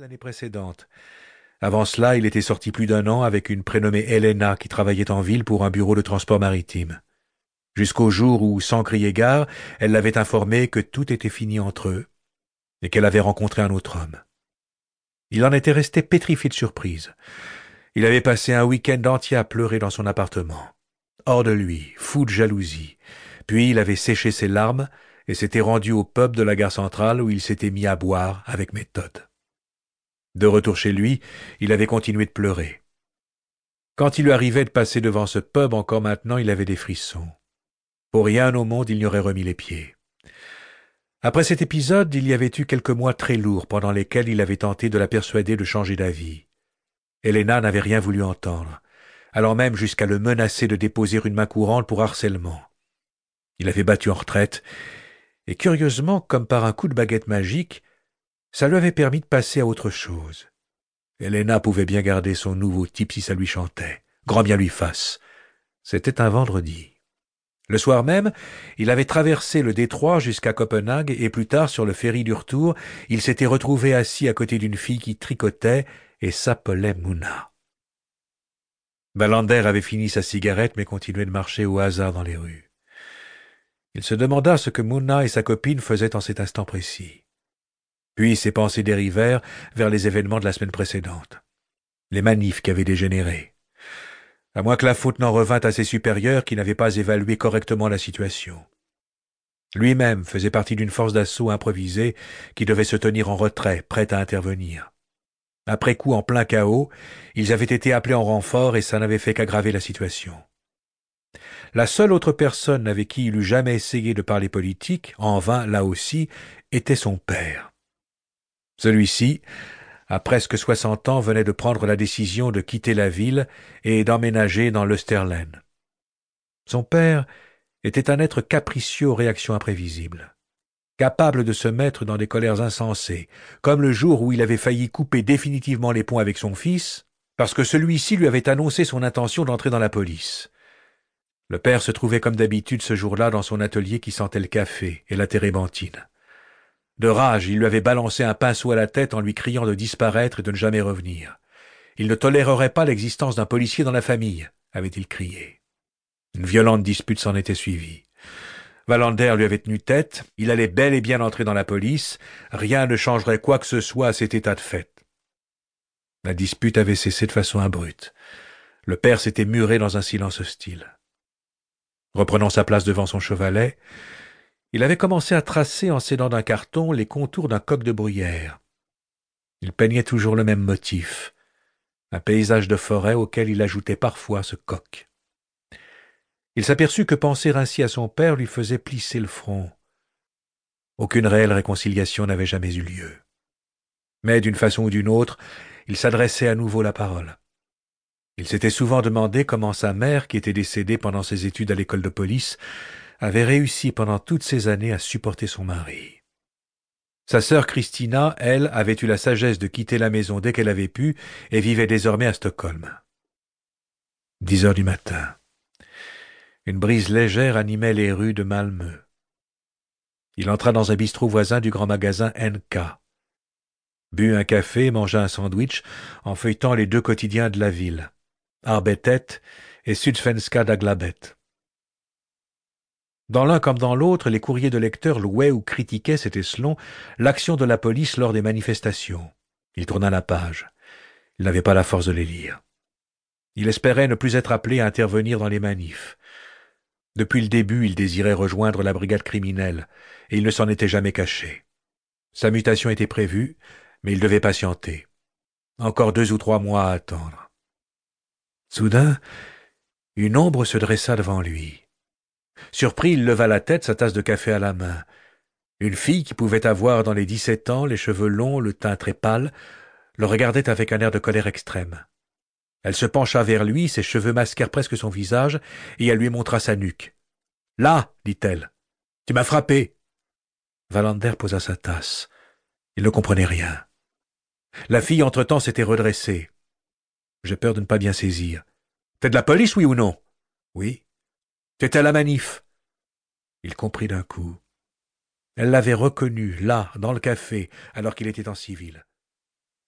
l'année précédente. Avant cela, il était sorti plus d'un an avec une prénommée Helena qui travaillait en ville pour un bureau de transport maritime. Jusqu'au jour où, sans crier gare, elle l'avait informé que tout était fini entre eux et qu'elle avait rencontré un autre homme. Il en était resté pétrifié de surprise. Il avait passé un week-end entier à pleurer dans son appartement. Hors de lui, fou de jalousie. Puis il avait séché ses larmes et s'était rendu au pub de la gare centrale où il s'était mis à boire avec méthode. De retour chez lui, il avait continué de pleurer. Quand il lui arrivait de passer devant ce pub encore maintenant, il avait des frissons. Pour rien au monde il n'y aurait remis les pieds. Après cet épisode, il y avait eu quelques mois très lourds pendant lesquels il avait tenté de la persuader de changer d'avis. Helena n'avait rien voulu entendre, allant même jusqu'à le menacer de déposer une main courante pour harcèlement. Il avait battu en retraite, et curieusement, comme par un coup de baguette magique, ça lui avait permis de passer à autre chose. Helena pouvait bien garder son nouveau type si ça lui chantait. Grand bien lui fasse. C'était un vendredi. Le soir même, il avait traversé le détroit jusqu'à Copenhague et plus tard, sur le ferry du retour, il s'était retrouvé assis à côté d'une fille qui tricotait et s'appelait Mouna. Ballander avait fini sa cigarette mais continuait de marcher au hasard dans les rues. Il se demanda ce que Mouna et sa copine faisaient en cet instant précis. Puis ses pensées dérivèrent vers les événements de la semaine précédente. Les manifs qui avaient dégénéré. À moins que la faute n'en revint à ses supérieurs qui n'avaient pas évalué correctement la situation. Lui-même faisait partie d'une force d'assaut improvisée qui devait se tenir en retrait, prête à intervenir. Après coup, en plein chaos, ils avaient été appelés en renfort et ça n'avait fait qu'aggraver la situation. La seule autre personne avec qui il eût jamais essayé de parler politique, en vain là aussi, était son père. Celui-ci, à presque soixante ans, venait de prendre la décision de quitter la ville et d'emménager dans l'Österlen. Son père était un être capricieux aux réactions imprévisibles, capable de se mettre dans des colères insensées, comme le jour où il avait failli couper définitivement les ponts avec son fils, parce que celui-ci lui avait annoncé son intention d'entrer dans la police. Le père se trouvait comme d'habitude ce jour-là dans son atelier qui sentait le café et la térébenthine. De rage, il lui avait balancé un pinceau à la tête en lui criant de disparaître et de ne jamais revenir. Il ne tolérerait pas l'existence d'un policier dans la famille, avait-il crié. Une violente dispute s'en était suivie. Valander lui avait tenu tête, il allait bel et bien entrer dans la police, rien ne changerait quoi que ce soit à cet état de fait. La dispute avait cessé de façon abrupte. Le père s'était muré dans un silence hostile. Reprenant sa place devant son chevalet, il avait commencé à tracer en s'aidant d'un carton les contours d'un coq de bruyère. Il peignait toujours le même motif, un paysage de forêt auquel il ajoutait parfois ce coq. Il s'aperçut que penser ainsi à son père lui faisait plisser le front. Aucune réelle réconciliation n'avait jamais eu lieu. Mais d'une façon ou d'une autre, il s'adressait à nouveau la parole. Il s'était souvent demandé comment sa mère, qui était décédée pendant ses études à l'école de police, avait réussi pendant toutes ces années à supporter son mari. Sa sœur Christina, elle, avait eu la sagesse de quitter la maison dès qu'elle avait pu et vivait désormais à Stockholm. Dix heures du matin. Une brise légère animait les rues de Malmö. Il entra dans un bistrot voisin du grand magasin NK. But un café, mangea un sandwich en feuilletant les deux quotidiens de la ville, Arbetet et Sydsvenska Dagbladet. Dans l'un comme dans l'autre, les courriers de lecteurs louaient ou critiquaient, c'était selon, l'action de la police lors des manifestations. Il tourna la page. Il n'avait pas la force de les lire. Il espérait ne plus être appelé à intervenir dans les manifs. Depuis le début, il désirait rejoindre la brigade criminelle, et il ne s'en était jamais caché. Sa mutation était prévue, mais il devait patienter. Encore deux ou trois mois à attendre. Soudain, une ombre se dressa devant lui. Surpris, il leva la tête, sa tasse de café à la main. Une fille qui pouvait avoir dans les dix-sept ans les cheveux longs, le teint très pâle, le regardait avec un air de colère extrême. Elle se pencha vers lui, ses cheveux masquèrent presque son visage, et elle lui montra sa nuque. Là, dit-elle. Tu m'as frappé. Valander posa sa tasse. Il ne comprenait rien. La fille, entre-temps, s'était redressée. J'ai peur de ne pas bien saisir. T'es de la police, oui ou non? Oui. T'étais à la manif. Il comprit d'un coup. Elle l'avait reconnu, là, dans le café, alors qu'il était en civil.